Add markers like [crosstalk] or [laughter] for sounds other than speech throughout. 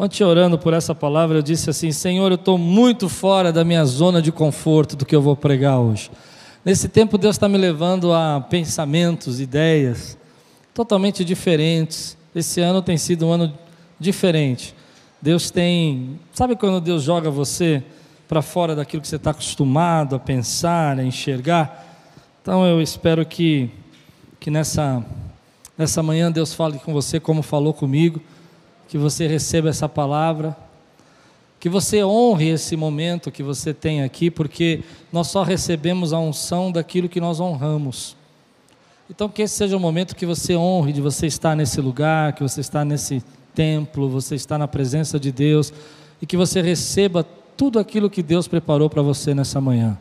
Ontem, orando por essa palavra, eu disse assim: Senhor, eu estou muito fora da minha zona de conforto do que eu vou pregar hoje. Nesse tempo, Deus está me levando a pensamentos, ideias totalmente diferentes. Esse ano tem sido um ano diferente. Deus tem. Sabe quando Deus joga você para fora daquilo que você está acostumado a pensar, a enxergar? Então eu espero que, que nessa, nessa manhã Deus fale com você como falou comigo, que você receba essa palavra, que você honre esse momento que você tem aqui, porque nós só recebemos a unção daquilo que nós honramos. Então, que esse seja o momento que você honre de você estar nesse lugar, que você está nesse templo, você está na presença de Deus e que você receba tudo aquilo que Deus preparou para você nessa manhã.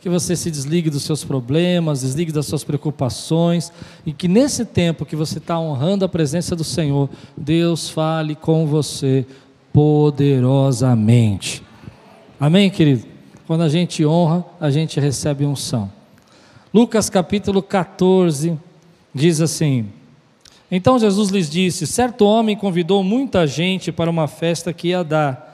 Que você se desligue dos seus problemas, desligue das suas preocupações e que nesse tempo que você está honrando a presença do Senhor, Deus fale com você poderosamente. Amém, querido? Quando a gente honra, a gente recebe unção. Lucas capítulo 14 diz assim: então Jesus lhes disse: Certo homem convidou muita gente para uma festa que ia dar.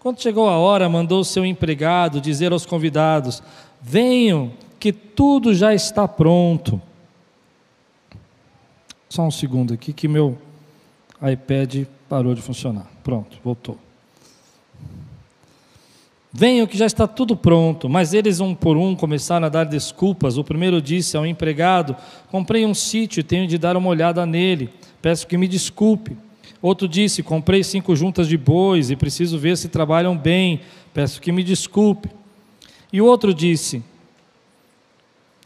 Quando chegou a hora, mandou seu empregado dizer aos convidados: Venham, que tudo já está pronto. Só um segundo aqui que meu iPad parou de funcionar. Pronto, voltou. Venham que já está tudo pronto. Mas eles, um por um, começaram a dar desculpas. O primeiro disse ao empregado: Comprei um sítio e tenho de dar uma olhada nele. Peço que me desculpe. Outro disse: Comprei cinco juntas de bois e preciso ver se trabalham bem. Peço que me desculpe. E o outro disse: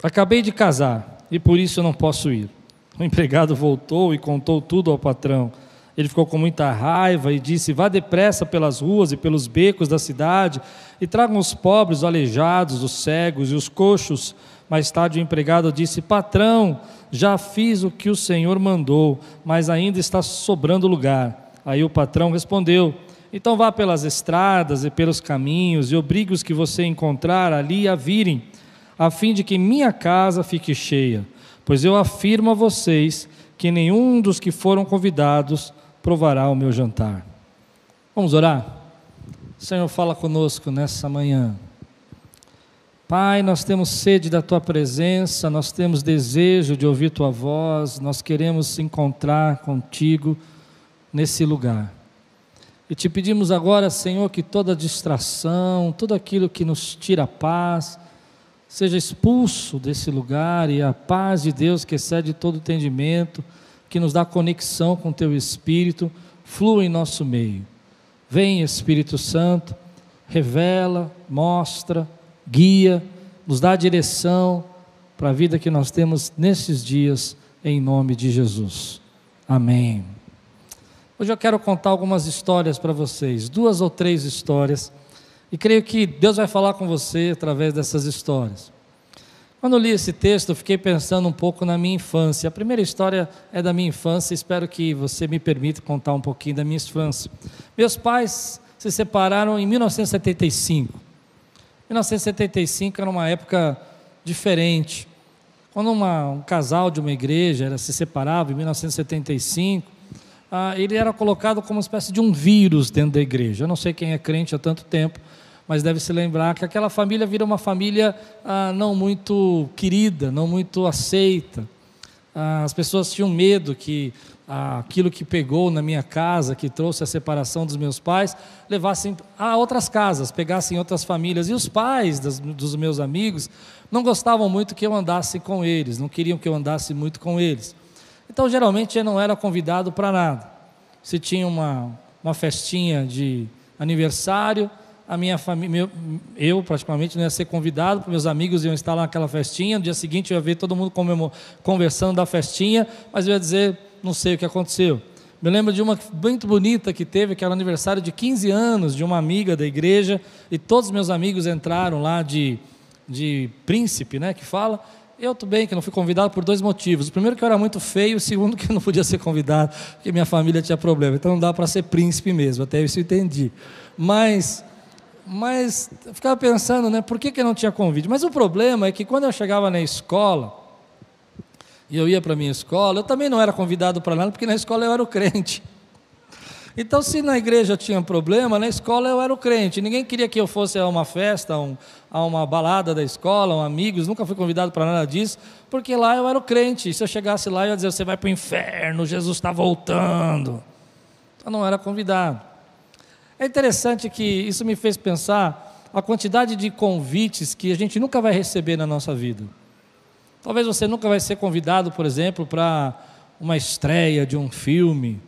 Acabei de casar e por isso eu não posso ir. O empregado voltou e contou tudo ao patrão. Ele ficou com muita raiva e disse: Vá depressa pelas ruas e pelos becos da cidade e tragam os pobres, os aleijados, os cegos e os coxos. Mais tarde o empregado disse: Patrão, já fiz o que o senhor mandou, mas ainda está sobrando lugar. Aí o patrão respondeu: Então vá pelas estradas e pelos caminhos e obrigue os que você encontrar ali a virem, a fim de que minha casa fique cheia. Pois eu afirmo a vocês que nenhum dos que foram convidados provará o meu jantar. Vamos orar? Senhor, fala conosco nessa manhã. Pai, nós temos sede da tua presença, nós temos desejo de ouvir tua voz, nós queremos se encontrar contigo nesse lugar. E te pedimos agora, Senhor, que toda distração, tudo aquilo que nos tira a paz, seja expulso desse lugar e a paz de Deus que excede todo entendimento que nos dá conexão com Teu Espírito, flua em nosso meio. Vem, Espírito Santo, revela, mostra, guia, nos dá direção para a vida que nós temos nesses dias, em nome de Jesus. Amém. Hoje eu quero contar algumas histórias para vocês, duas ou três histórias, e creio que Deus vai falar com você através dessas histórias. Quando li esse texto, eu fiquei pensando um pouco na minha infância. A primeira história é da minha infância, espero que você me permita contar um pouquinho da minha infância. Meus pais se separaram em 1975. 1975 era uma época diferente. Quando uma, um casal de uma igreja era, se separava em 1975, ah, ele era colocado como uma espécie de um vírus dentro da igreja. Eu não sei quem é crente há tanto tempo, mas deve se lembrar que aquela família vira uma família ah, não muito querida, não muito aceita. Ah, as pessoas tinham medo que ah, aquilo que pegou na minha casa, que trouxe a separação dos meus pais, levassem a outras casas, pegassem outras famílias. E os pais das, dos meus amigos não gostavam muito que eu andasse com eles, não queriam que eu andasse muito com eles. Então, geralmente, eu não era convidado para nada. Se tinha uma, uma festinha de aniversário, a minha família, eu praticamente não ia ser convidado, meus amigos iam estar lá naquela festinha, no dia seguinte eu ia ver todo mundo conversando da festinha, mas eu ia dizer, não sei o que aconteceu. Me lembro de uma muito bonita que teve, que era aniversário de 15 anos de uma amiga da igreja, e todos meus amigos entraram lá de, de príncipe, né, que fala, eu bem que não fui convidado por dois motivos. O primeiro que eu era muito feio, o segundo que eu não podia ser convidado, porque minha família tinha problema. Então não dá para ser príncipe mesmo, até isso eu entendi. Mas mas eu ficava pensando, né, por que, que não tinha convite? Mas o problema é que quando eu chegava na escola, e eu ia para minha escola, eu também não era convidado para nada, porque na escola eu era o crente. Então, se na igreja tinha problema, na escola eu era o crente. Ninguém queria que eu fosse a uma festa, a, um, a uma balada da escola, um amigos, nunca fui convidado para nada disso, porque lá eu era o crente. E se eu chegasse lá, eu ia dizer: você vai para o inferno, Jesus está voltando. Então, não era convidado. É interessante que isso me fez pensar a quantidade de convites que a gente nunca vai receber na nossa vida. Talvez você nunca vai ser convidado, por exemplo, para uma estreia de um filme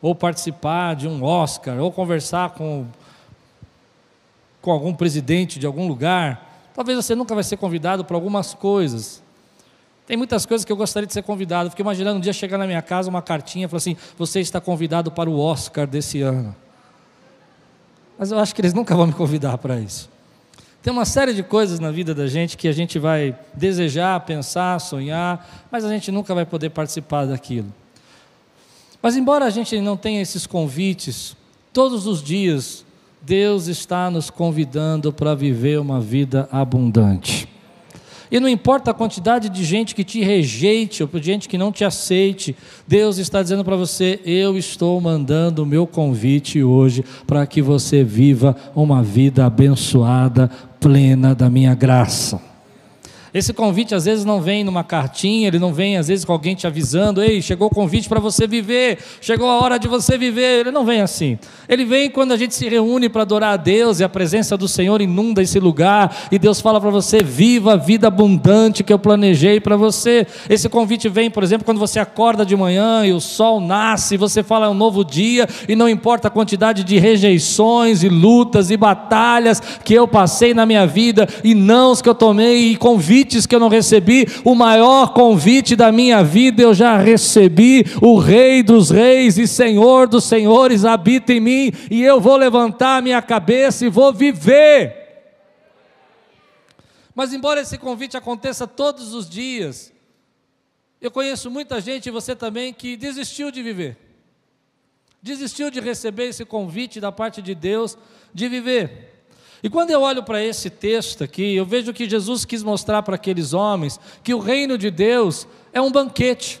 ou participar de um Oscar, ou conversar com, com algum presidente de algum lugar. Talvez você nunca vai ser convidado para algumas coisas. Tem muitas coisas que eu gostaria de ser convidado. Fiquei imaginando um dia chegar na minha casa uma cartinha, falar assim: você está convidado para o Oscar desse ano. Mas eu acho que eles nunca vão me convidar para isso. Tem uma série de coisas na vida da gente que a gente vai desejar, pensar, sonhar, mas a gente nunca vai poder participar daquilo. Mas, embora a gente não tenha esses convites, todos os dias Deus está nos convidando para viver uma vida abundante. E não importa a quantidade de gente que te rejeite ou gente que não te aceite, Deus está dizendo para você: eu estou mandando o meu convite hoje para que você viva uma vida abençoada, plena da minha graça. Esse convite às vezes não vem numa cartinha, ele não vem às vezes com alguém te avisando: ei, chegou o convite para você viver, chegou a hora de você viver. Ele não vem assim. Ele vem quando a gente se reúne para adorar a Deus e a presença do Senhor inunda esse lugar e Deus fala para você: viva a vida abundante que eu planejei para você. Esse convite vem, por exemplo, quando você acorda de manhã e o sol nasce, você fala é um novo dia e não importa a quantidade de rejeições e lutas e batalhas que eu passei na minha vida e nãos que eu tomei e convites convites que eu não recebi, o maior convite da minha vida eu já recebi. O Rei dos Reis e Senhor dos Senhores habita em mim, e eu vou levantar minha cabeça e vou viver. Mas, embora esse convite aconteça todos os dias, eu conheço muita gente, e você também, que desistiu de viver, desistiu de receber esse convite da parte de Deus de viver. E quando eu olho para esse texto aqui, eu vejo que Jesus quis mostrar para aqueles homens que o reino de Deus é um banquete.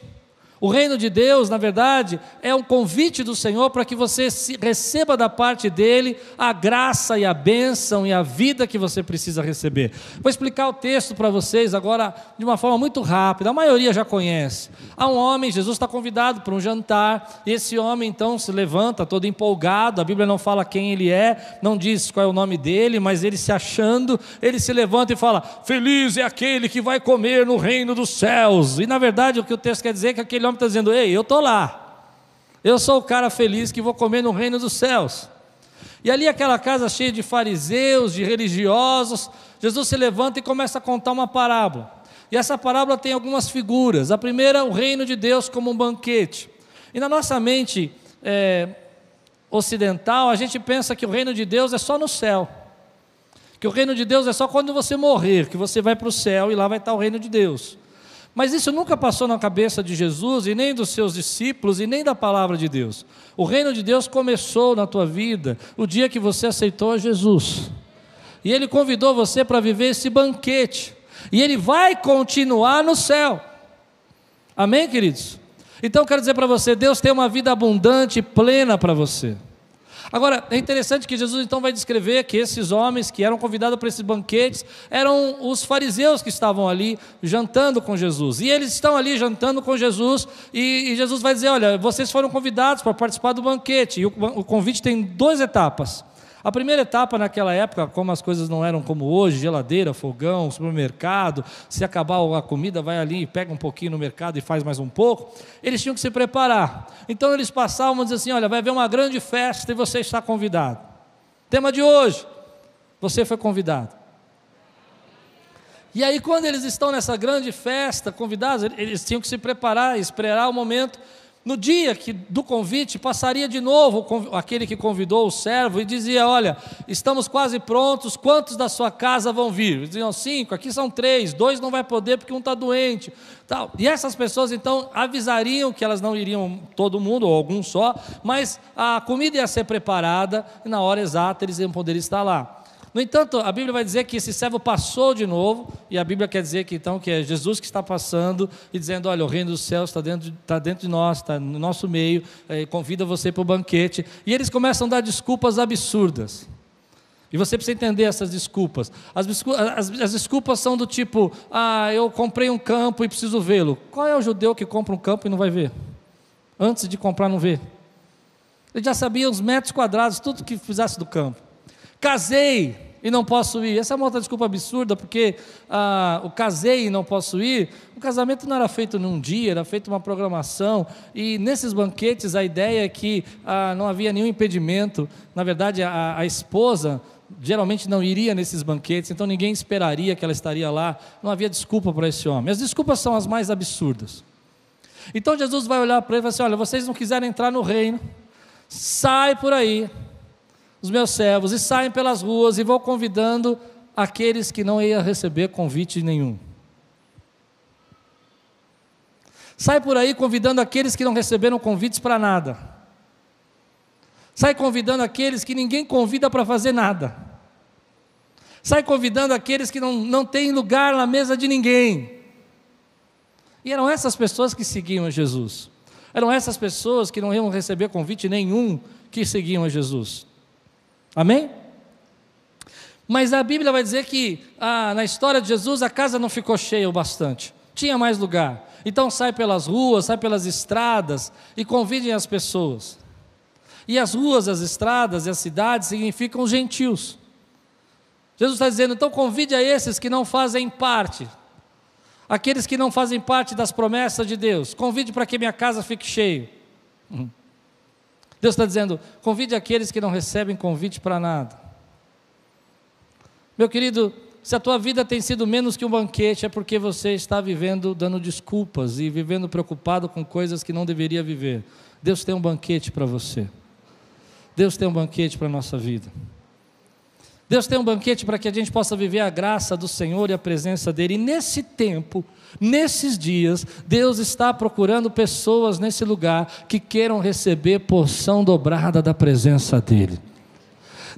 O reino de Deus, na verdade, é um convite do Senhor para que você receba da parte dele a graça e a bênção e a vida que você precisa receber. Vou explicar o texto para vocês agora de uma forma muito rápida, a maioria já conhece. Há um homem, Jesus está convidado para um jantar, e esse homem então se levanta todo empolgado, a Bíblia não fala quem ele é, não diz qual é o nome dele, mas ele se achando, ele se levanta e fala: Feliz é aquele que vai comer no reino dos céus. E na verdade o que o texto quer dizer é que aquele homem está dizendo: Ei, eu estou lá. Eu sou o cara feliz que vou comer no reino dos céus. E ali, aquela casa cheia de fariseus, de religiosos, Jesus se levanta e começa a contar uma parábola. E essa parábola tem algumas figuras. A primeira, o reino de Deus como um banquete. E na nossa mente é, ocidental, a gente pensa que o reino de Deus é só no céu. Que o reino de Deus é só quando você morrer, que você vai para o céu e lá vai estar o reino de Deus. Mas isso nunca passou na cabeça de Jesus e nem dos seus discípulos e nem da palavra de Deus. O reino de Deus começou na tua vida o dia que você aceitou Jesus. E ele convidou você para viver esse banquete. E ele vai continuar no céu. Amém, queridos? Então quero dizer para você, Deus tem uma vida abundante e plena para você. Agora, é interessante que Jesus então vai descrever que esses homens que eram convidados para esses banquetes eram os fariseus que estavam ali jantando com Jesus. E eles estão ali jantando com Jesus, e, e Jesus vai dizer: Olha, vocês foram convidados para participar do banquete. E o, o convite tem duas etapas. A primeira etapa naquela época, como as coisas não eram como hoje, geladeira, fogão, supermercado, se acabar a comida, vai ali e pega um pouquinho no mercado e faz mais um pouco, eles tinham que se preparar. Então eles passavam e diziam assim: olha, vai haver uma grande festa e você está convidado. Tema de hoje, você foi convidado. E aí, quando eles estão nessa grande festa, convidados, eles tinham que se preparar, esperar o momento no dia que, do convite, passaria de novo aquele que convidou o servo e dizia: Olha, estamos quase prontos, quantos da sua casa vão vir? Eles diziam: Cinco, aqui são três, dois não vai poder porque um está doente. Tal. E essas pessoas então avisariam que elas não iriam todo mundo, ou algum só, mas a comida ia ser preparada e na hora exata eles iam poder estar lá. No entanto, a Bíblia vai dizer que esse servo passou de novo, e a Bíblia quer dizer que então que é Jesus que está passando e dizendo: Olha, o reino dos céus está dentro, está dentro de nós, está no nosso meio, é, convida você para o banquete. E eles começam a dar desculpas absurdas. E você precisa entender essas desculpas. As, as, as, desculpas são do tipo: ah, eu comprei um campo e preciso vê-lo. Qual é o judeu que compra um campo e não vai ver? Antes de comprar, não vê. Ele já sabia os metros quadrados, tudo que fizesse do campo. Casei e não posso ir. Essa é uma outra desculpa absurda, porque ah, o casei e não posso ir. O casamento não era feito num dia, era feito uma programação. E nesses banquetes a ideia é que ah, não havia nenhum impedimento. Na verdade, a, a esposa geralmente não iria nesses banquetes, então ninguém esperaria que ela estaria lá, não havia desculpa para esse homem. As desculpas são as mais absurdas. Então Jesus vai olhar para ele e vai assim: Olha, vocês não quiserem entrar no reino, sai por aí, os meus servos, e saem pelas ruas e vou convidando aqueles que não iam receber convite nenhum. Sai por aí convidando aqueles que não receberam convites para nada. Sai convidando aqueles que ninguém convida para fazer nada. Sai convidando aqueles que não, não têm lugar na mesa de ninguém. E eram essas pessoas que seguiam a Jesus. Eram essas pessoas que não iam receber convite nenhum que seguiam a Jesus. Amém? Mas a Bíblia vai dizer que ah, na história de Jesus a casa não ficou cheia o bastante, tinha mais lugar. Então sai pelas ruas, sai pelas estradas e convidem as pessoas. E as ruas, as estradas e as cidades significam gentios. Jesus está dizendo, então convide a esses que não fazem parte, aqueles que não fazem parte das promessas de Deus, convide para que minha casa fique cheia. Uhum. Deus está dizendo, convide aqueles que não recebem convite para nada. Meu querido, se a tua vida tem sido menos que um banquete, é porque você está vivendo dando desculpas e vivendo preocupado com coisas que não deveria viver. Deus tem um banquete para você. Deus tem um banquete para a nossa vida. Deus tem um banquete para que a gente possa viver a graça do Senhor e a presença dEle. E nesse tempo, nesses dias, Deus está procurando pessoas nesse lugar que queiram receber porção dobrada da presença dEle.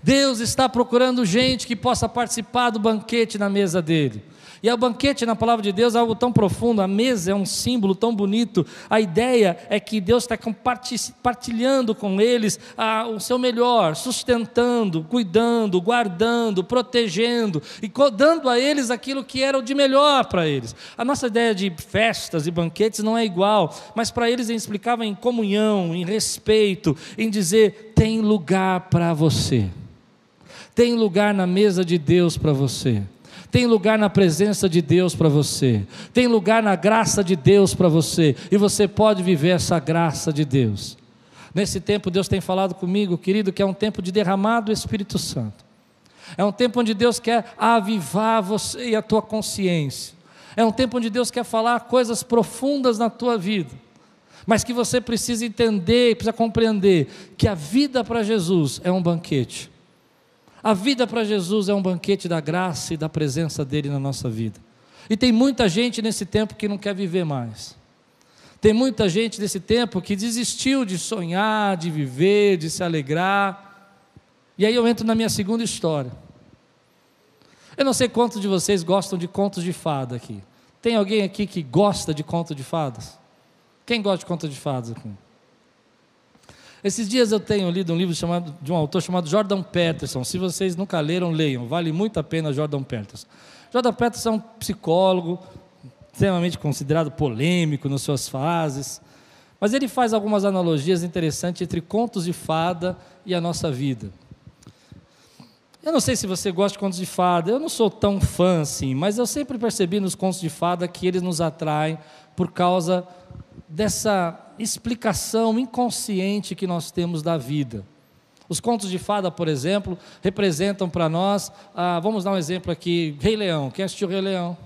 Deus está procurando gente que possa participar do banquete na mesa dEle. E o banquete na palavra de Deus é algo tão profundo, a mesa é um símbolo tão bonito. A ideia é que Deus está compartilhando com eles ah, o seu melhor, sustentando, cuidando, guardando, protegendo e dando a eles aquilo que era o de melhor para eles. A nossa ideia de festas e banquetes não é igual, mas para eles explicavam em comunhão, em respeito, em dizer: tem lugar para você, tem lugar na mesa de Deus para você. Tem lugar na presença de Deus para você, tem lugar na graça de Deus para você, e você pode viver essa graça de Deus. Nesse tempo, Deus tem falado comigo, querido, que é um tempo de derramar do Espírito Santo, é um tempo onde Deus quer avivar você e a tua consciência, é um tempo onde Deus quer falar coisas profundas na tua vida, mas que você precisa entender, precisa compreender que a vida para Jesus é um banquete. A vida para Jesus é um banquete da graça e da presença dele na nossa vida. E tem muita gente nesse tempo que não quer viver mais. Tem muita gente nesse tempo que desistiu de sonhar, de viver, de se alegrar. E aí eu entro na minha segunda história. Eu não sei quantos de vocês gostam de contos de fada aqui. Tem alguém aqui que gosta de contos de fadas? Quem gosta de contos de fadas aqui? Esses dias eu tenho lido um livro chamado, de um autor chamado Jordan Peterson. Se vocês nunca leram, leiam. Vale muito a pena Jordan Peterson. Jordan Peterson é um psicólogo extremamente considerado polêmico nas suas fases. Mas ele faz algumas analogias interessantes entre contos de fada e a nossa vida. Eu não sei se você gosta de contos de fada, eu não sou tão fã assim, mas eu sempre percebi nos contos de fada que eles nos atraem por causa dessa explicação inconsciente que nós temos da vida. Os contos de fada, por exemplo, representam para nós, ah, vamos dar um exemplo aqui, Rei Leão. Quem assistiu Rei Leão?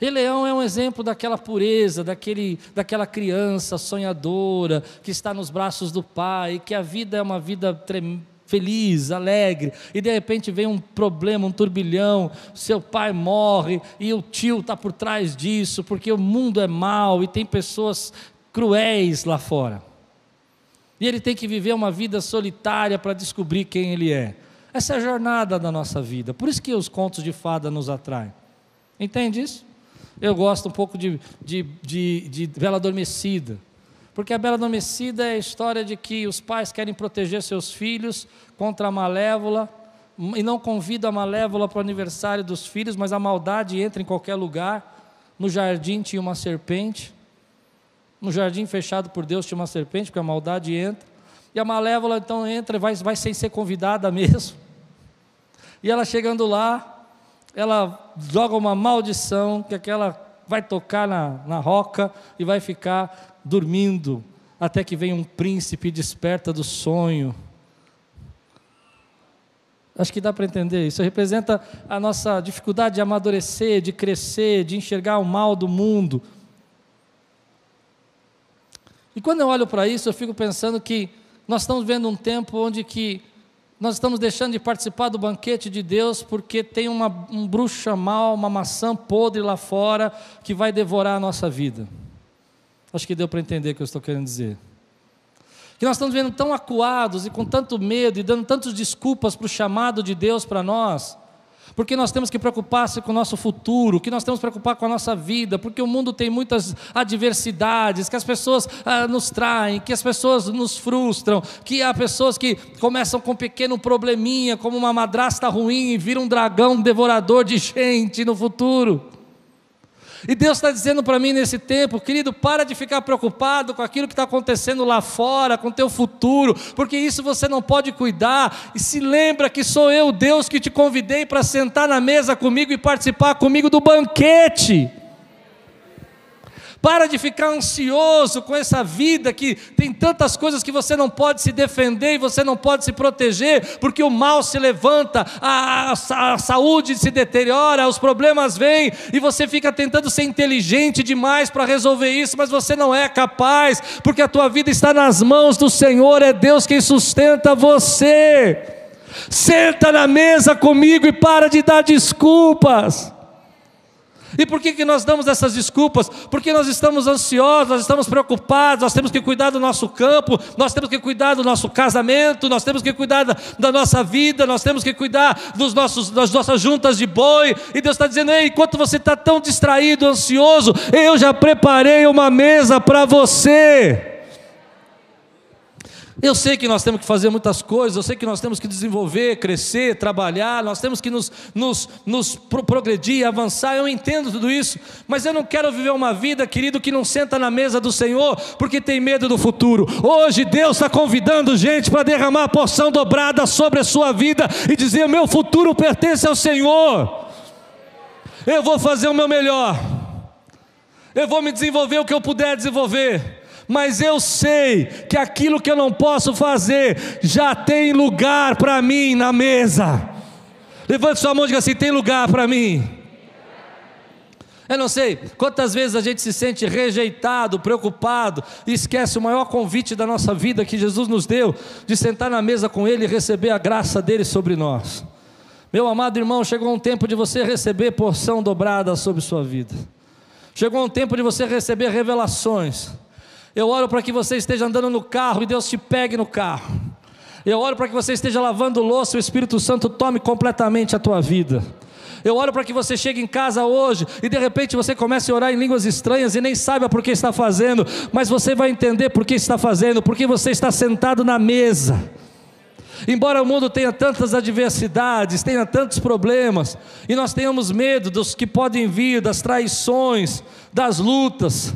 Rei Leão é um exemplo daquela pureza, daquele, daquela criança sonhadora que está nos braços do pai, que a vida é uma vida tremenda feliz, alegre, e de repente vem um problema, um turbilhão, seu pai morre e o tio está por trás disso, porque o mundo é mau e tem pessoas cruéis lá fora. E ele tem que viver uma vida solitária para descobrir quem ele é. Essa é a jornada da nossa vida. Por isso que os contos de fada nos atraem. Entende isso? Eu gosto um pouco de, de, de, de Bela Adormecida. Porque a Bela Adormecida é a história de que os pais querem proteger seus filhos contra a malévola e não convida a malévola para o aniversário dos filhos, mas a maldade entra em qualquer lugar. No jardim tinha uma serpente, no jardim fechado por Deus tinha uma serpente, porque a maldade entra. E a malévola então entra vai, vai sem ser convidada mesmo. E ela chegando lá, ela joga uma maldição que aquela vai tocar na, na roca e vai ficar dormindo, até que vem um príncipe e desperta do sonho Acho que dá para entender. Isso representa a nossa dificuldade de amadurecer, de crescer, de enxergar o mal do mundo. E quando eu olho para isso, eu fico pensando que nós estamos vendo um tempo onde que nós estamos deixando de participar do banquete de Deus porque tem uma, um bruxa mal, uma maçã podre lá fora que vai devorar a nossa vida. Acho que deu para entender o que eu estou querendo dizer que nós estamos vendo tão acuados e com tanto medo e dando tantas desculpas para o chamado de Deus para nós, porque nós temos que preocupar-se com o nosso futuro, que nós temos que preocupar com a nossa vida, porque o mundo tem muitas adversidades, que as pessoas ah, nos traem, que as pessoas nos frustram, que há pessoas que começam com um pequeno probleminha, como uma madrasta ruim, e viram um dragão devorador de gente no futuro. E Deus está dizendo para mim nesse tempo, querido, para de ficar preocupado com aquilo que está acontecendo lá fora, com o teu futuro, porque isso você não pode cuidar. E se lembra que sou eu, Deus, que te convidei para sentar na mesa comigo e participar comigo do banquete. Para de ficar ansioso com essa vida que tem tantas coisas que você não pode se defender e você não pode se proteger, porque o mal se levanta, a, a, a saúde se deteriora, os problemas vêm e você fica tentando ser inteligente demais para resolver isso, mas você não é capaz, porque a tua vida está nas mãos do Senhor, é Deus quem sustenta você. Senta na mesa comigo e para de dar desculpas. E por que, que nós damos essas desculpas? Porque nós estamos ansiosos, nós estamos preocupados, nós temos que cuidar do nosso campo, nós temos que cuidar do nosso casamento, nós temos que cuidar da, da nossa vida, nós temos que cuidar dos nossos, das nossas juntas de boi. E Deus está dizendo: Ei, enquanto você está tão distraído, ansioso, eu já preparei uma mesa para você. Eu sei que nós temos que fazer muitas coisas, eu sei que nós temos que desenvolver, crescer, trabalhar, nós temos que nos, nos, nos progredir, avançar, eu entendo tudo isso, mas eu não quero viver uma vida, querido, que não senta na mesa do Senhor porque tem medo do futuro. Hoje Deus está convidando gente para derramar a porção dobrada sobre a sua vida e dizer: meu futuro pertence ao Senhor. Eu vou fazer o meu melhor, eu vou me desenvolver o que eu puder desenvolver mas eu sei que aquilo que eu não posso fazer já tem lugar para mim na mesa. Levante sua mão e diga assim: tem lugar para mim. Eu não sei quantas vezes a gente se sente rejeitado, preocupado, e esquece o maior convite da nossa vida que Jesus nos deu, de sentar na mesa com Ele e receber a graça dele sobre nós. Meu amado irmão, chegou um tempo de você receber porção dobrada sobre sua vida. Chegou um tempo de você receber revelações. Eu oro para que você esteja andando no carro e Deus te pegue no carro. Eu oro para que você esteja lavando louça e o Espírito Santo tome completamente a tua vida. Eu oro para que você chegue em casa hoje e de repente você comece a orar em línguas estranhas e nem saiba por que está fazendo, mas você vai entender por que está fazendo, porque você está sentado na mesa. Embora o mundo tenha tantas adversidades, tenha tantos problemas, e nós tenhamos medo dos que podem vir, das traições, das lutas,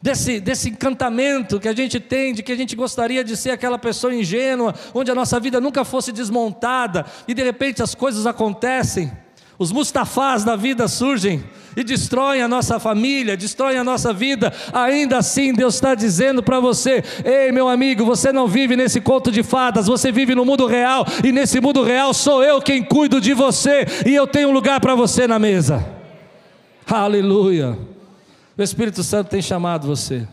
desse, desse encantamento que a gente tem, de que a gente gostaria de ser aquela pessoa ingênua, onde a nossa vida nunca fosse desmontada, e de repente as coisas acontecem, os Mustafás da vida surgem e destroem a nossa família, destroem a nossa vida. Ainda assim, Deus está dizendo para você: ei, meu amigo, você não vive nesse conto de fadas, você vive no mundo real, e nesse mundo real sou eu quem cuido de você, e eu tenho um lugar para você na mesa. Aleluia. O Espírito Santo tem chamado você.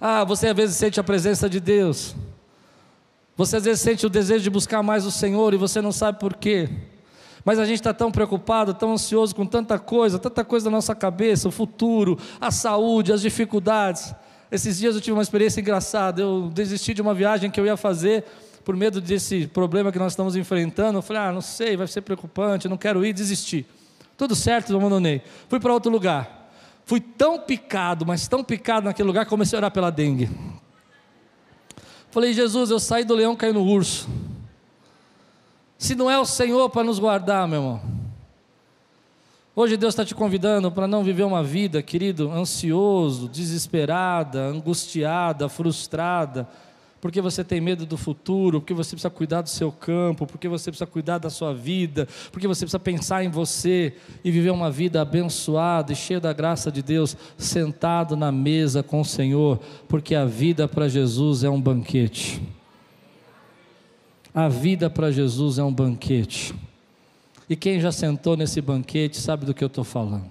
Ah, você às vezes sente a presença de Deus. Você às vezes sente o desejo de buscar mais o Senhor e você não sabe por quê. Mas a gente está tão preocupado, tão ansioso com tanta coisa, tanta coisa na nossa cabeça, o futuro, a saúde, as dificuldades. Esses dias eu tive uma experiência engraçada. Eu desisti de uma viagem que eu ia fazer por medo desse problema que nós estamos enfrentando, eu falei: ah, não sei, vai ser preocupante, não quero ir, desisti. Tudo certo, eu abandonei. Fui para outro lugar. Fui tão picado, mas tão picado naquele lugar, comecei a orar pela dengue. Falei, Jesus, eu saí do leão, caí no urso. Se não é o Senhor para nos guardar, meu irmão. Hoje Deus está te convidando para não viver uma vida, querido, ansioso, desesperada, angustiada, frustrada, porque você tem medo do futuro, porque você precisa cuidar do seu campo, porque você precisa cuidar da sua vida, porque você precisa pensar em você e viver uma vida abençoada e cheia da graça de Deus, sentado na mesa com o Senhor, porque a vida para Jesus é um banquete. A vida para Jesus é um banquete. E quem já sentou nesse banquete sabe do que eu estou falando.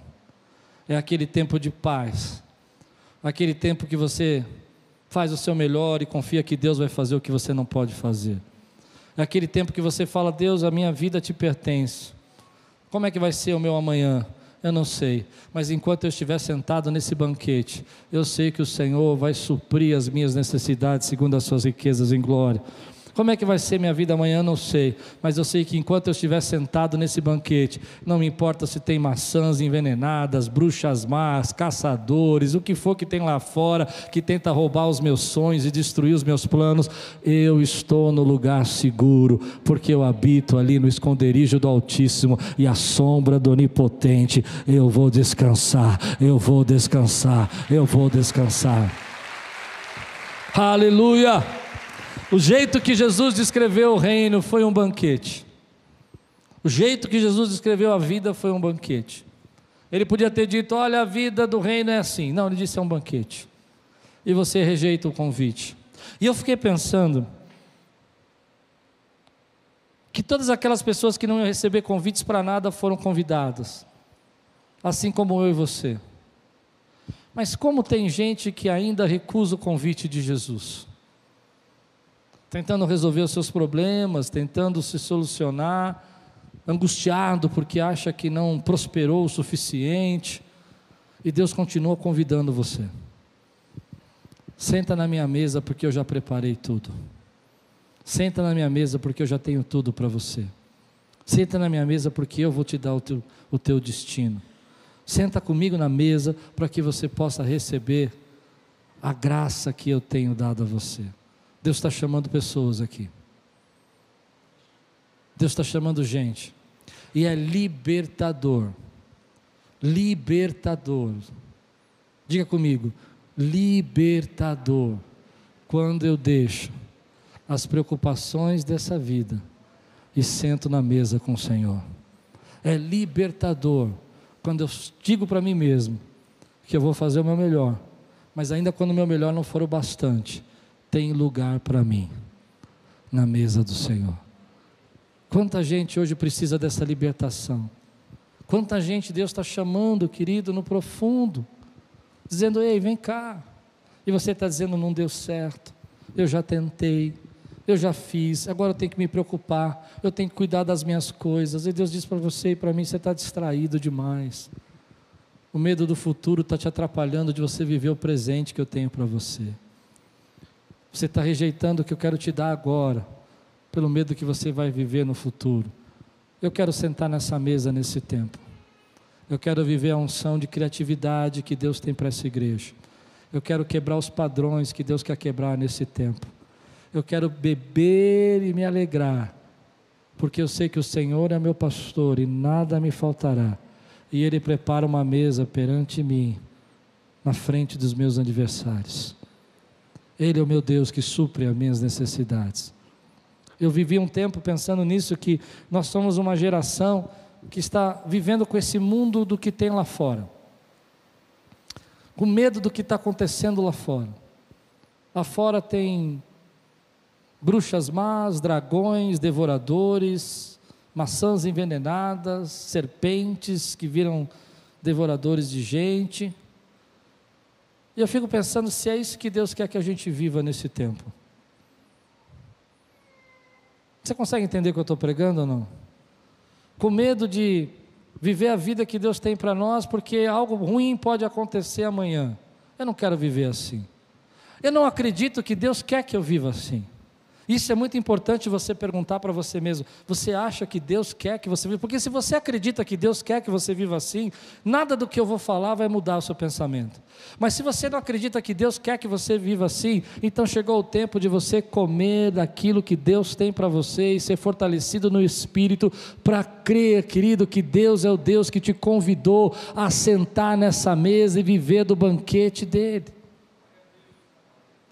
É aquele tempo de paz, aquele tempo que você faz o seu melhor e confia que Deus vai fazer o que você não pode fazer. É aquele tempo que você fala: Deus, a minha vida te pertence. Como é que vai ser o meu amanhã? Eu não sei, mas enquanto eu estiver sentado nesse banquete, eu sei que o Senhor vai suprir as minhas necessidades segundo as suas riquezas em glória. Como é que vai ser minha vida amanhã? Não sei, mas eu sei que enquanto eu estiver sentado nesse banquete, não me importa se tem maçãs envenenadas, bruxas más, caçadores, o que for que tem lá fora que tenta roubar os meus sonhos e destruir os meus planos, eu estou no lugar seguro, porque eu habito ali no esconderijo do Altíssimo e a sombra do Onipotente. Eu vou descansar, eu vou descansar, eu vou descansar. Aleluia! O jeito que Jesus descreveu o reino foi um banquete. O jeito que Jesus descreveu a vida foi um banquete. Ele podia ter dito: Olha, a vida do reino é assim. Não, ele disse: É um banquete. E você rejeita o convite. E eu fiquei pensando que todas aquelas pessoas que não iam receber convites para nada foram convidadas, assim como eu e você. Mas como tem gente que ainda recusa o convite de Jesus? Tentando resolver os seus problemas, tentando se solucionar, angustiado porque acha que não prosperou o suficiente, e Deus continua convidando você. Senta na minha mesa porque eu já preparei tudo. Senta na minha mesa porque eu já tenho tudo para você. Senta na minha mesa porque eu vou te dar o teu, o teu destino. Senta comigo na mesa para que você possa receber a graça que eu tenho dado a você. Deus está chamando pessoas aqui. Deus está chamando gente. E é libertador. Libertador. Diga comigo. Libertador. Quando eu deixo as preocupações dessa vida e sento na mesa com o Senhor. É libertador quando eu digo para mim mesmo que eu vou fazer o meu melhor, mas ainda quando o meu melhor não for o bastante, tem lugar para mim na mesa do Senhor. Quanta gente hoje precisa dessa libertação. Quanta gente Deus está chamando, querido, no profundo, dizendo: Ei, vem cá. E você está dizendo: Não deu certo. Eu já tentei, eu já fiz, agora eu tenho que me preocupar, eu tenho que cuidar das minhas coisas. E Deus diz para você e para mim: Você está distraído demais. O medo do futuro está te atrapalhando de você viver o presente que eu tenho para você. Você está rejeitando o que eu quero te dar agora, pelo medo que você vai viver no futuro. Eu quero sentar nessa mesa nesse tempo. Eu quero viver a unção de criatividade que Deus tem para essa igreja. Eu quero quebrar os padrões que Deus quer quebrar nesse tempo. Eu quero beber e me alegrar, porque eu sei que o Senhor é meu pastor e nada me faltará. E Ele prepara uma mesa perante mim, na frente dos meus adversários. Ele é o meu Deus que supre as minhas necessidades. Eu vivi um tempo pensando nisso, que nós somos uma geração que está vivendo com esse mundo do que tem lá fora, com medo do que está acontecendo lá fora. Lá fora tem bruxas más, dragões, devoradores, maçãs envenenadas, serpentes que viram devoradores de gente. E eu fico pensando se é isso que Deus quer que a gente viva nesse tempo. Você consegue entender o que eu estou pregando ou não? Com medo de viver a vida que Deus tem para nós, porque algo ruim pode acontecer amanhã. Eu não quero viver assim. Eu não acredito que Deus quer que eu viva assim. Isso é muito importante você perguntar para você mesmo. Você acha que Deus quer que você viva? Porque se você acredita que Deus quer que você viva assim, nada do que eu vou falar vai mudar o seu pensamento. Mas se você não acredita que Deus quer que você viva assim, então chegou o tempo de você comer daquilo que Deus tem para você e ser fortalecido no espírito para crer, querido, que Deus é o Deus que te convidou a sentar nessa mesa e viver do banquete dele.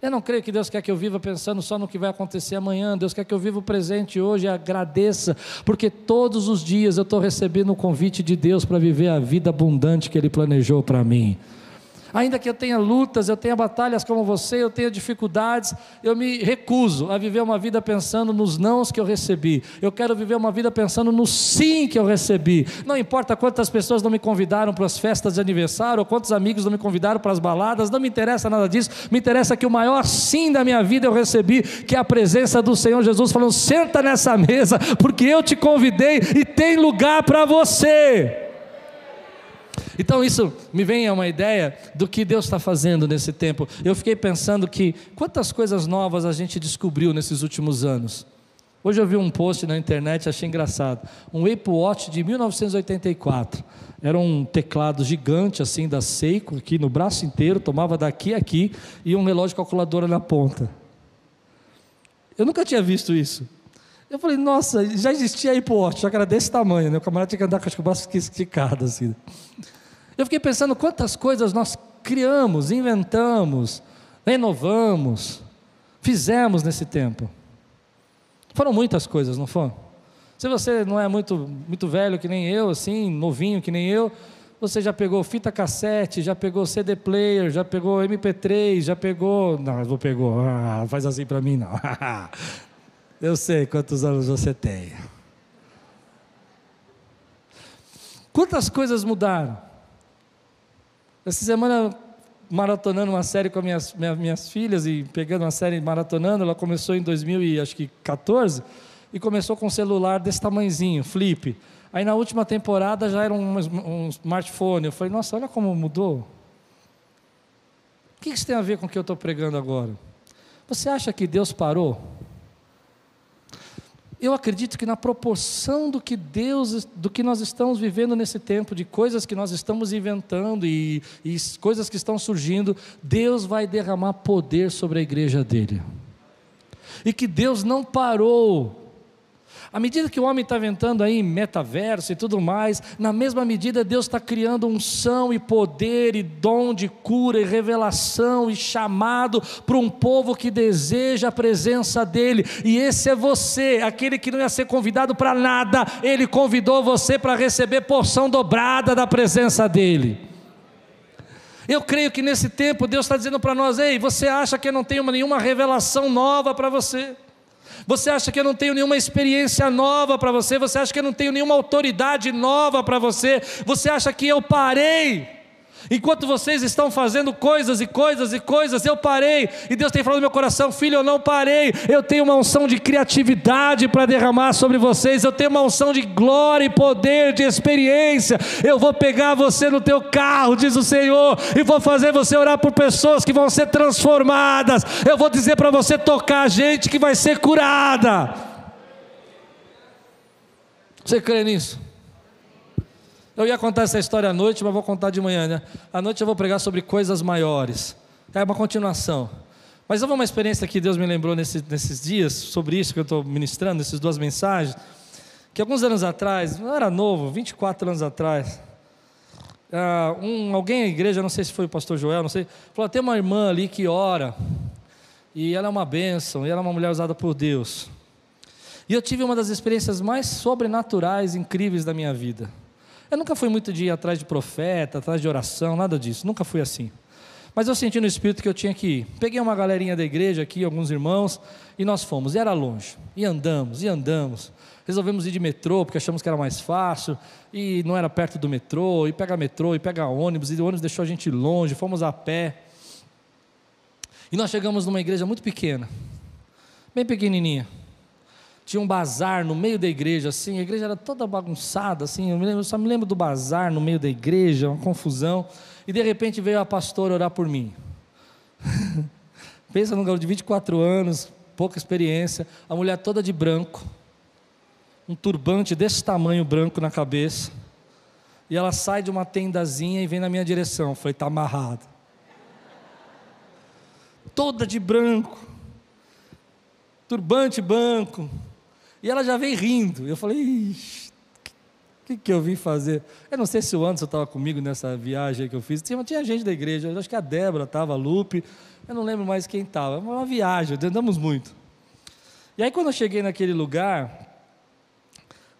Eu não creio que Deus quer que eu viva pensando só no que vai acontecer amanhã. Deus quer que eu viva o presente hoje e agradeça, porque todos os dias eu estou recebendo o convite de Deus para viver a vida abundante que Ele planejou para mim. Ainda que eu tenha lutas, eu tenha batalhas como você, eu tenha dificuldades, eu me recuso a viver uma vida pensando nos nãos que eu recebi. Eu quero viver uma vida pensando no sim que eu recebi. Não importa quantas pessoas não me convidaram para as festas de aniversário, ou quantos amigos não me convidaram para as baladas, não me interessa nada disso. Me interessa que o maior sim da minha vida eu recebi, que é a presença do Senhor Jesus falando: senta nessa mesa, porque eu te convidei e tem lugar para você. Então isso me vem a uma ideia do que Deus está fazendo nesse tempo. Eu fiquei pensando que quantas coisas novas a gente descobriu nesses últimos anos. Hoje eu vi um post na internet, achei engraçado. Um Apple Watch de 1984. Era um teclado gigante assim da Seiko, aqui no braço inteiro, tomava daqui a aqui e um relógio calculadora na ponta. Eu nunca tinha visto isso. Eu falei, nossa, já existia Apple Watch, já era desse tamanho, né? O camarada tinha que andar com o braço esticado assim. Eu fiquei pensando quantas coisas nós criamos, inventamos, renovamos, fizemos nesse tempo. Foram muitas coisas, não foram? Se você não é muito, muito velho que nem eu, assim, novinho que nem eu, você já pegou fita cassete, já pegou CD player, já pegou MP3, já pegou. Não, não pegou. Ah, faz assim para mim, não. [laughs] eu sei quantos anos você tem. Quantas coisas mudaram? Essa semana, maratonando uma série com minhas, minhas, filhas e pegando uma série maratonando, ela começou em 2014 e começou com um celular desse tamanhozinho, flip. Aí na última temporada já era um, um smartphone. Eu falei, nossa, olha como mudou. O que isso tem a ver com o que eu estou pregando agora? Você acha que Deus parou? Eu acredito que na proporção do que Deus, do que nós estamos vivendo nesse tempo, de coisas que nós estamos inventando e, e coisas que estão surgindo, Deus vai derramar poder sobre a igreja dele. E que Deus não parou à medida que o homem está inventando aí metaverso e tudo mais, na mesma medida Deus está criando unção e poder e dom de cura e revelação e chamado para um povo que deseja a presença dele. E esse é você, aquele que não ia ser convidado para nada, ele convidou você para receber porção dobrada da presença dele. Eu creio que nesse tempo Deus está dizendo para nós: ei, você acha que eu não tenho nenhuma revelação nova para você? Você acha que eu não tenho nenhuma experiência nova para você? Você acha que eu não tenho nenhuma autoridade nova para você? Você acha que eu parei? Enquanto vocês estão fazendo coisas e coisas e coisas, eu parei. E Deus tem falado no meu coração, filho, eu não parei. Eu tenho uma unção de criatividade para derramar sobre vocês. Eu tenho uma unção de glória e poder, de experiência. Eu vou pegar você no teu carro, diz o Senhor, e vou fazer você orar por pessoas que vão ser transformadas. Eu vou dizer para você tocar gente que vai ser curada. Você crê nisso? Eu ia contar essa história à noite, mas vou contar de manhã, né? À noite eu vou pregar sobre coisas maiores. É uma continuação. Mas houve uma experiência que Deus me lembrou nesse, nesses dias, sobre isso que eu estou ministrando, essas duas mensagens, que alguns anos atrás, eu era novo, 24 anos atrás, uh, um, alguém na igreja, não sei se foi o pastor Joel, não sei, falou: tem uma irmã ali que ora, e ela é uma bênção, e ela é uma mulher usada por Deus. E eu tive uma das experiências mais sobrenaturais, incríveis da minha vida. Eu nunca fui muito de ir atrás de profeta, atrás de oração, nada disso, nunca fui assim. Mas eu senti no espírito que eu tinha que ir. Peguei uma galerinha da igreja aqui, alguns irmãos, e nós fomos. E era longe. E andamos, e andamos. Resolvemos ir de metrô, porque achamos que era mais fácil, e não era perto do metrô, e pega metrô, e pega ônibus, e o ônibus deixou a gente longe, fomos a pé. E nós chegamos numa igreja muito pequena, bem pequenininha tinha um bazar no meio da igreja, assim, a igreja era toda bagunçada, assim, eu, me lembro, eu só me lembro do bazar no meio da igreja, uma confusão, e de repente veio a pastora orar por mim. [laughs] Pensa num garoto de 24 anos, pouca experiência, a mulher toda de branco, um turbante desse tamanho branco na cabeça, e ela sai de uma tendazinha e vem na minha direção. Eu falei, está amarrado. Toda de branco, turbante branco, e ela já vem rindo. Eu falei, ixi, o que, que eu vim fazer? Eu não sei se o Anderson estava comigo nessa viagem que eu fiz. Tinha, tinha gente da igreja, acho que a Débora estava, a Lupe, eu não lembro mais quem estava. Uma viagem, andamos muito. E aí, quando eu cheguei naquele lugar,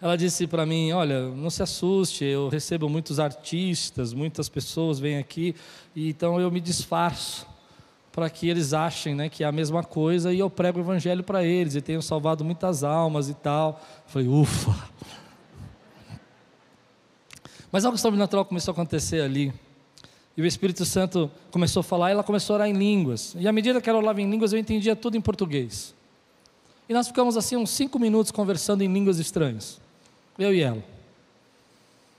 ela disse para mim: Olha, não se assuste, eu recebo muitos artistas, muitas pessoas vêm aqui, então eu me disfarço para que eles achem né, que é a mesma coisa e eu prego o evangelho para eles e tenho salvado muitas almas e tal. Falei, ufa! Mas algo sobrenatural começou a acontecer ali. E o Espírito Santo começou a falar, e ela começou a orar em línguas. E à medida que ela orava em línguas, eu entendia tudo em português. E nós ficamos assim uns cinco minutos conversando em línguas estranhas. Eu e ela.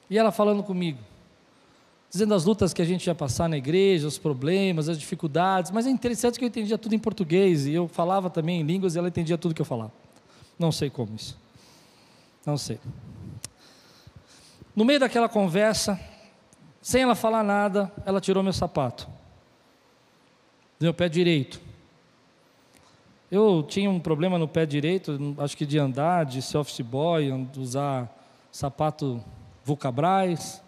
E ela falando comigo. Dizendo as lutas que a gente ia passar na igreja, os problemas, as dificuldades. Mas é interessante que eu entendia tudo em português. E eu falava também em línguas e ela entendia tudo que eu falava. Não sei como isso. Não sei. No meio daquela conversa, sem ela falar nada, ela tirou meu sapato. Meu pé direito. Eu tinha um problema no pé direito, acho que de andar, de ser office boy, usar sapato Vulcabras,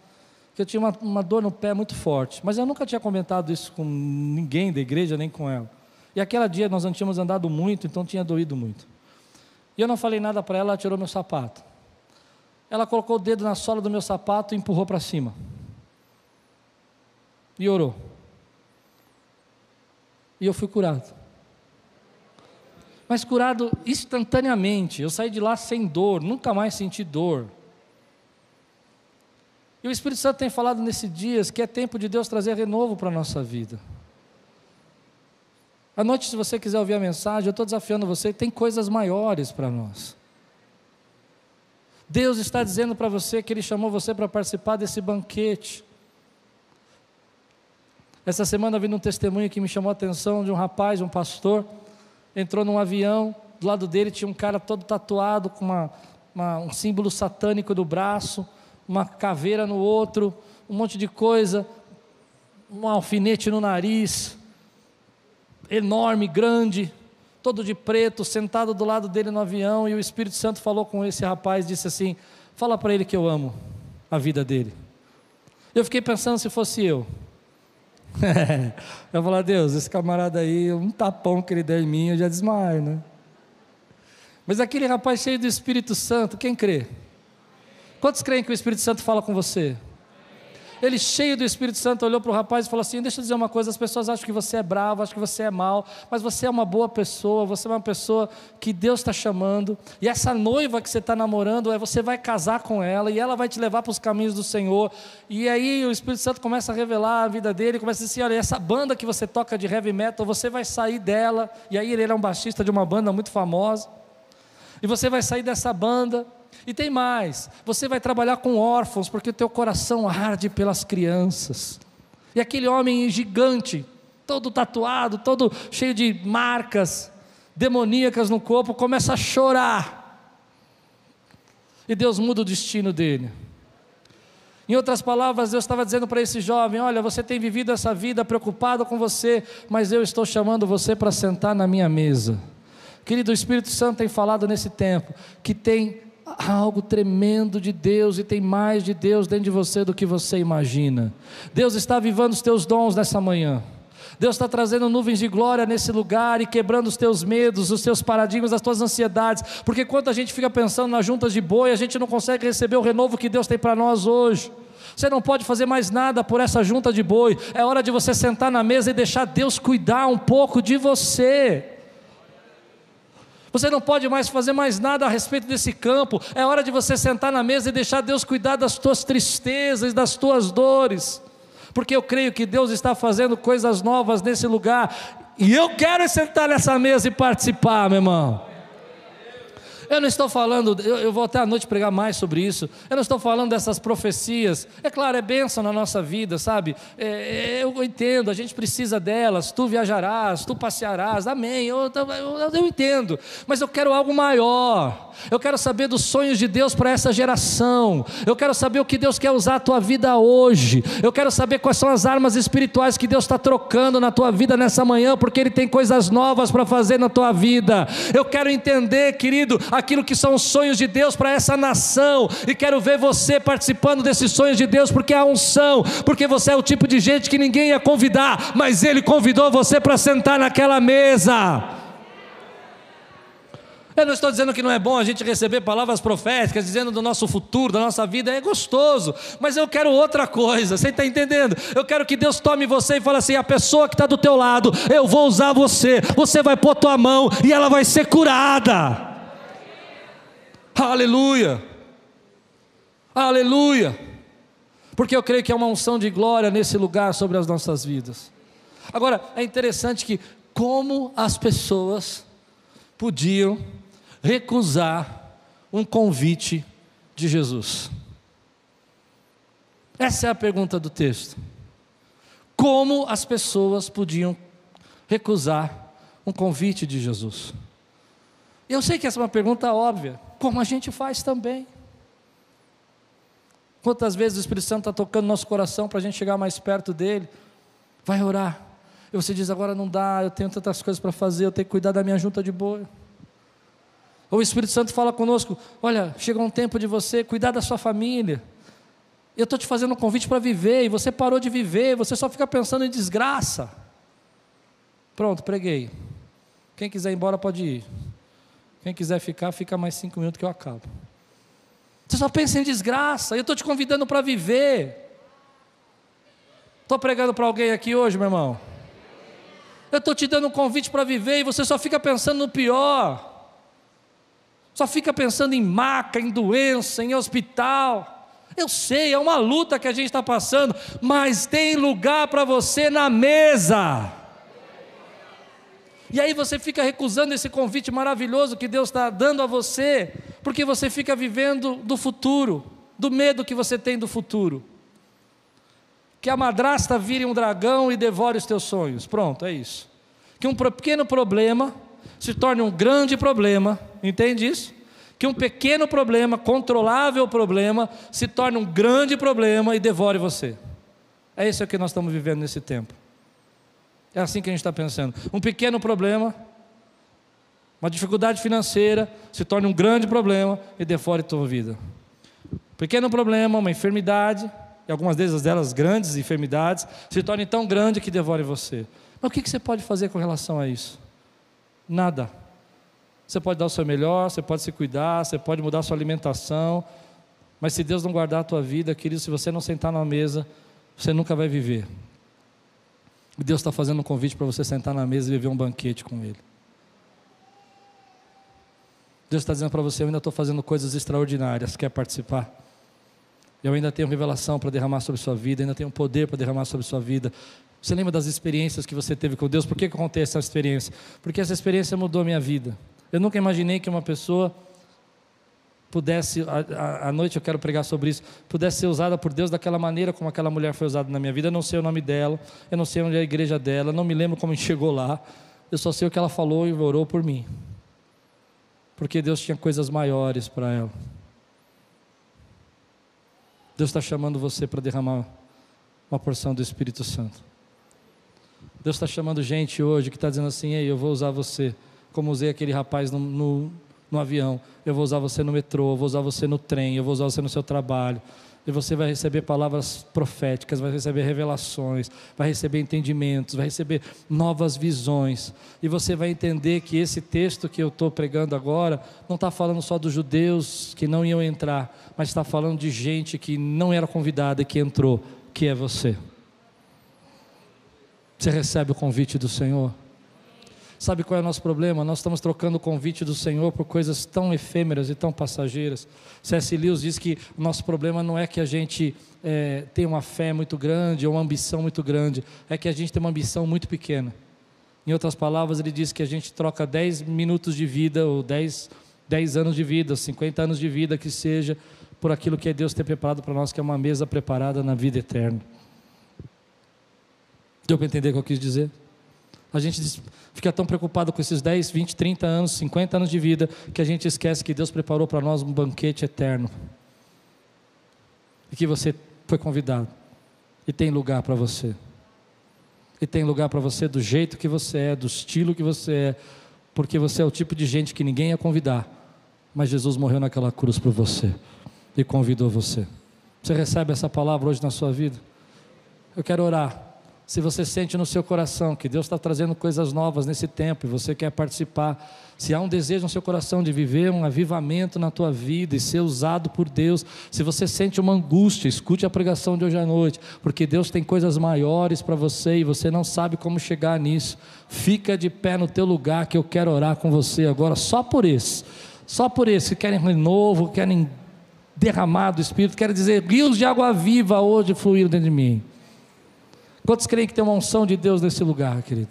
que eu tinha uma, uma, dor no pé muito forte. Mas eu nunca tinha comentado isso com ninguém da igreja, nem com ela. E aquele dia nós não tínhamos andado muito, então tinha doído muito. E eu não falei nada para ela, ela tirou meu sapato. Ela colocou o dedo na sola do meu sapato e empurrou para cima e orou. E eu fui curado. Mas curado instantaneamente. Eu saí de lá sem dor, nunca mais senti dor. E o Espírito Santo tem falado nesses dias que é tempo de Deus trazer renovo para a nossa vida. À noite, se você quiser ouvir a mensagem, eu estou desafiando você, tem coisas maiores para nós. Deus está dizendo para você que Ele chamou você para participar desse banquete. Essa semana vi um testemunho que me chamou a atenção de um rapaz, um pastor, entrou num avião, do lado dele tinha um cara todo tatuado com uma, uma, um símbolo satânico do braço, uma caveira no outro, um monte de coisa, um alfinete no nariz, enorme, grande, todo de preto, sentado do lado dele no avião, e o Espírito Santo falou com esse rapaz, disse assim: Fala para ele que eu amo a vida dele. Eu fiquei pensando se fosse eu. [laughs] eu falar, Deus, esse camarada aí, um tapão que ele der em mim, eu já desmaio, né? Mas aquele rapaz cheio do Espírito Santo, quem crê? Quantos creem que o Espírito Santo fala com você? Ele, cheio do Espírito Santo, olhou para o rapaz e falou assim: Deixa eu dizer uma coisa, as pessoas acham que você é bravo, acham que você é mal, mas você é uma boa pessoa, você é uma pessoa que Deus está chamando, e essa noiva que você está namorando, é você vai casar com ela, e ela vai te levar para os caminhos do Senhor. E aí o Espírito Santo começa a revelar a vida dele, começa a dizer assim: Olha, essa banda que você toca de heavy metal, você vai sair dela. E aí ele era um baixista de uma banda muito famosa, e você vai sair dessa banda. E tem mais, você vai trabalhar com órfãos, porque o teu coração arde pelas crianças. E aquele homem gigante, todo tatuado, todo cheio de marcas demoníacas no corpo, começa a chorar. E Deus muda o destino dele. Em outras palavras, Deus estava dizendo para esse jovem: Olha, você tem vivido essa vida preocupado com você, mas eu estou chamando você para sentar na minha mesa. Querido, o Espírito Santo tem falado nesse tempo que tem há algo tremendo de Deus e tem mais de Deus dentro de você do que você imagina. Deus está avivando os teus dons nessa manhã. Deus está trazendo nuvens de glória nesse lugar e quebrando os teus medos, os teus paradigmas, as tuas ansiedades. Porque quando a gente fica pensando nas juntas de boi, a gente não consegue receber o renovo que Deus tem para nós hoje. Você não pode fazer mais nada por essa junta de boi. É hora de você sentar na mesa e deixar Deus cuidar um pouco de você. Você não pode mais fazer mais nada a respeito desse campo. É hora de você sentar na mesa e deixar Deus cuidar das tuas tristezas, das tuas dores. Porque eu creio que Deus está fazendo coisas novas nesse lugar. E eu quero sentar nessa mesa e participar, meu irmão. Eu não estou falando, eu, eu, vou até à noite pregar mais sobre isso. Eu não estou falando dessas profecias. É claro, é bênção na nossa vida, sabe? É, é eu entendo, a gente precisa delas. Tu viajarás, tu passearás, amém. Eu, eu, eu entendo, mas eu quero algo maior. Eu quero saber dos sonhos de Deus para essa geração. Eu quero saber o que Deus quer usar a tua vida hoje. Eu quero saber quais são as armas espirituais que Deus está trocando na tua vida nessa manhã, porque Ele tem coisas novas para fazer na tua vida. Eu quero entender, querido, aquilo que são os sonhos de Deus para essa nação, e quero ver você participando desses sonhos de Deus, porque há unção, porque você é o tipo de gente que ninguém ia convidar, mas Ele convidou você para sentar naquela mesa. Eu não estou dizendo que não é bom a gente receber palavras proféticas, dizendo do nosso futuro, da nossa vida, é gostoso, mas eu quero outra coisa, você está entendendo? Eu quero que Deus tome você e fale assim: a pessoa que está do teu lado, eu vou usar você, você vai pôr tua mão e ela vai ser curada. Aleluia, aleluia, porque eu creio que é uma unção de glória nesse lugar sobre as nossas vidas. Agora, é interessante que, como as pessoas podiam recusar um convite de Jesus? Essa é a pergunta do texto. Como as pessoas podiam recusar um convite de Jesus? Eu sei que essa é uma pergunta óbvia, como a gente faz também. Quantas vezes o Espírito Santo está tocando nosso coração para a gente chegar mais perto dele? Vai orar. E você diz: agora não dá, eu tenho tantas coisas para fazer, eu tenho que cuidar da minha junta de boi. Ou o Espírito Santo fala conosco: olha, chegou um tempo de você cuidar da sua família. Eu estou te fazendo um convite para viver, e você parou de viver, você só fica pensando em desgraça. Pronto, preguei. Quem quiser ir embora pode ir. Quem quiser ficar, fica mais cinco minutos que eu acabo. Você só pensa em desgraça, eu estou te convidando para viver. Estou pregando para alguém aqui hoje, meu irmão? Eu estou te dando um convite para viver e você só fica pensando no pior. Só fica pensando em maca, em doença, em hospital. Eu sei, é uma luta que a gente está passando, mas tem lugar para você na mesa. E aí você fica recusando esse convite maravilhoso que Deus está dando a você, porque você fica vivendo do futuro, do medo que você tem do futuro. Que a madrasta vire um dragão e devore os teus sonhos. Pronto, é isso. Que um pequeno problema se torne um grande problema, entende isso? Que um pequeno problema, controlável problema, se torne um grande problema e devore você. É isso que nós estamos vivendo nesse tempo. É assim que a gente está pensando. Um pequeno problema, uma dificuldade financeira, se torne um grande problema e devore a tua vida. Pequeno problema, uma enfermidade, e algumas vezes delas grandes enfermidades, se torne tão grande que devore você. Mas o que você pode fazer com relação a isso? Nada. Você pode dar o seu melhor, você pode se cuidar, você pode mudar a sua alimentação, mas se Deus não guardar a tua vida, querido, se você não sentar na mesa, você nunca vai viver. Deus está fazendo um convite para você sentar na mesa e viver um banquete com Ele. Deus está dizendo para você: Eu ainda estou fazendo coisas extraordinárias, quer participar? Eu ainda tenho revelação para derramar sobre sua vida, ainda tenho poder para derramar sobre sua vida. Você lembra das experiências que você teve com Deus? Por que, que acontece essa experiência? Porque essa experiência mudou a minha vida. Eu nunca imaginei que uma pessoa pudesse, à noite eu quero pregar sobre isso, pudesse ser usada por Deus daquela maneira como aquela mulher foi usada na minha vida. Eu não sei o nome dela, eu não sei onde é a igreja dela, não me lembro como [laughs] chegou lá. Eu só sei o que ela falou e orou por mim. Porque Deus tinha coisas maiores para ela. Deus está chamando você para derramar uma porção do Espírito Santo. Deus está chamando gente hoje que está dizendo assim: Ei, eu vou usar você, como usei aquele rapaz no, no, no avião, eu vou usar você no metrô, eu vou usar você no trem, eu vou usar você no seu trabalho. E você vai receber palavras proféticas, vai receber revelações, vai receber entendimentos, vai receber novas visões. E você vai entender que esse texto que eu estou pregando agora não está falando só dos judeus que não iam entrar, mas está falando de gente que não era convidada e que entrou, que é você. Você recebe o convite do Senhor? Sabe qual é o nosso problema? Nós estamos trocando o convite do Senhor por coisas tão efêmeras e tão passageiras. C.S. Lewis diz que o nosso problema não é que a gente é, tem uma fé muito grande ou uma ambição muito grande, é que a gente tem uma ambição muito pequena. Em outras palavras, ele diz que a gente troca 10 minutos de vida ou 10 10 anos de vida, 50 anos de vida, que seja por aquilo que Deus tem preparado para nós, que é uma mesa preparada na vida eterna. Deu para entender o que eu quis dizer? A gente fica tão preocupado com esses 10, 20, 30 anos, 50 anos de vida, que a gente esquece que Deus preparou para nós um banquete eterno. E que você foi convidado. E tem lugar para você. E tem lugar para você do jeito que você é, do estilo que você é, porque você é o tipo de gente que ninguém ia convidar, mas Jesus morreu naquela cruz por você e convidou você. Você recebe essa palavra hoje na sua vida? Eu quero orar. Se você sente no seu coração que Deus está trazendo coisas novas nesse tempo e você quer participar, se há um desejo no seu coração de viver um avivamento na tua vida e ser usado por Deus, se você sente uma angústia, escute a pregação de hoje à noite, porque Deus tem coisas maiores para você e você não sabe como chegar nisso. Fica de pé no teu lugar que eu quero orar com você agora, só por esse, só por esse que querem renovo, querem derramar do Espírito, querem dizer rios de água viva hoje fluíram dentro de mim. Quantos creem que tem uma unção de Deus nesse lugar, querido?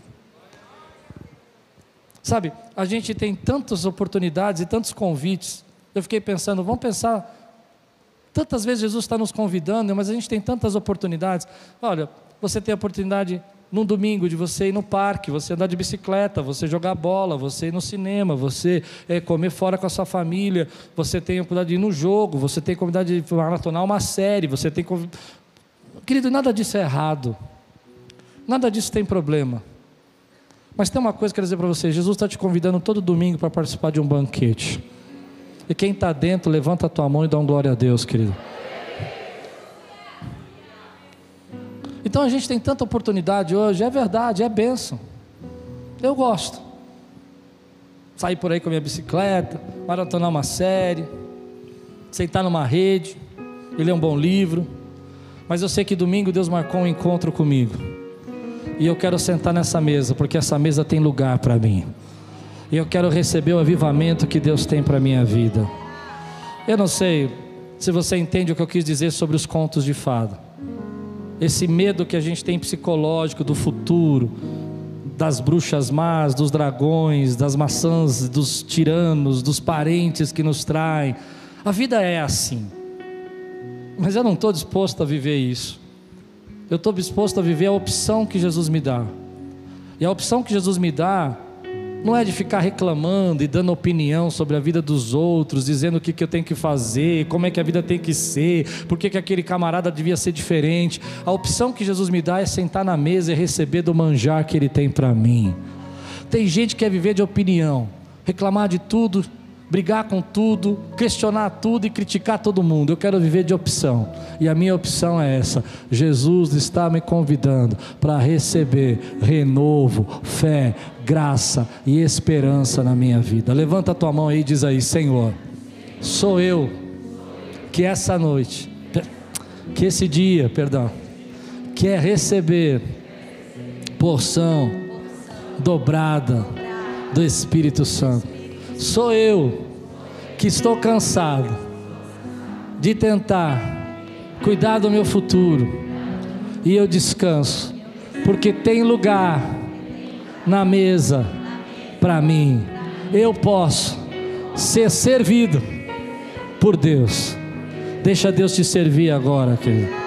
Sabe, a gente tem tantas oportunidades e tantos convites. Eu fiquei pensando, vamos pensar. Tantas vezes Jesus está nos convidando, mas a gente tem tantas oportunidades. Olha, você tem a oportunidade num domingo de você ir no parque, você andar de bicicleta, você jogar bola, você ir no cinema, você é, comer fora com a sua família, você tem a oportunidade de ir no jogo, você tem a oportunidade de maratonar uma série, você tem. Querido, nada disso é errado. Nada disso tem problema. Mas tem uma coisa que eu quero dizer para você: Jesus está te convidando todo domingo para participar de um banquete. E quem está dentro, levanta a tua mão e dá um glória a Deus, querido. Então a gente tem tanta oportunidade hoje, é verdade, é bênção. Eu gosto. Sair por aí com a minha bicicleta, maratonar uma série, sentar numa rede e ler um bom livro. Mas eu sei que domingo Deus marcou um encontro comigo. E eu quero sentar nessa mesa, porque essa mesa tem lugar para mim. E eu quero receber o avivamento que Deus tem para a minha vida. Eu não sei se você entende o que eu quis dizer sobre os contos de fada. Esse medo que a gente tem psicológico do futuro, das bruxas más, dos dragões, das maçãs, dos tiranos, dos parentes que nos traem. A vida é assim. Mas eu não estou disposto a viver isso eu estou disposto a viver a opção que Jesus me dá. E a opção que Jesus me dá não é de ficar reclamando e dando opinião sobre a vida dos outros, dizendo o que, que eu tenho que fazer, como é que a vida tem que ser, por que, que aquele camarada devia ser diferente. A opção que Jesus me dá é sentar na mesa e receber do manjar que Ele tem para mim. Tem gente que quer viver de opinião, reclamar de tudo brigar com tudo, questionar tudo e criticar todo mundo. Eu quero viver de opção. E a minha opção é essa. Jesus está me convidando para receber renovo, fé, graça e esperança na minha vida. Levanta a tua mão aí e diz aí, Senhor, sou eu que essa noite, que esse dia, perdão, quer receber porção dobrada do Espírito Santo sou eu que estou cansado de tentar cuidar do meu futuro e eu descanso, porque tem lugar na mesa para mim. Eu posso ser servido por Deus. Deixa Deus te servir agora, querido.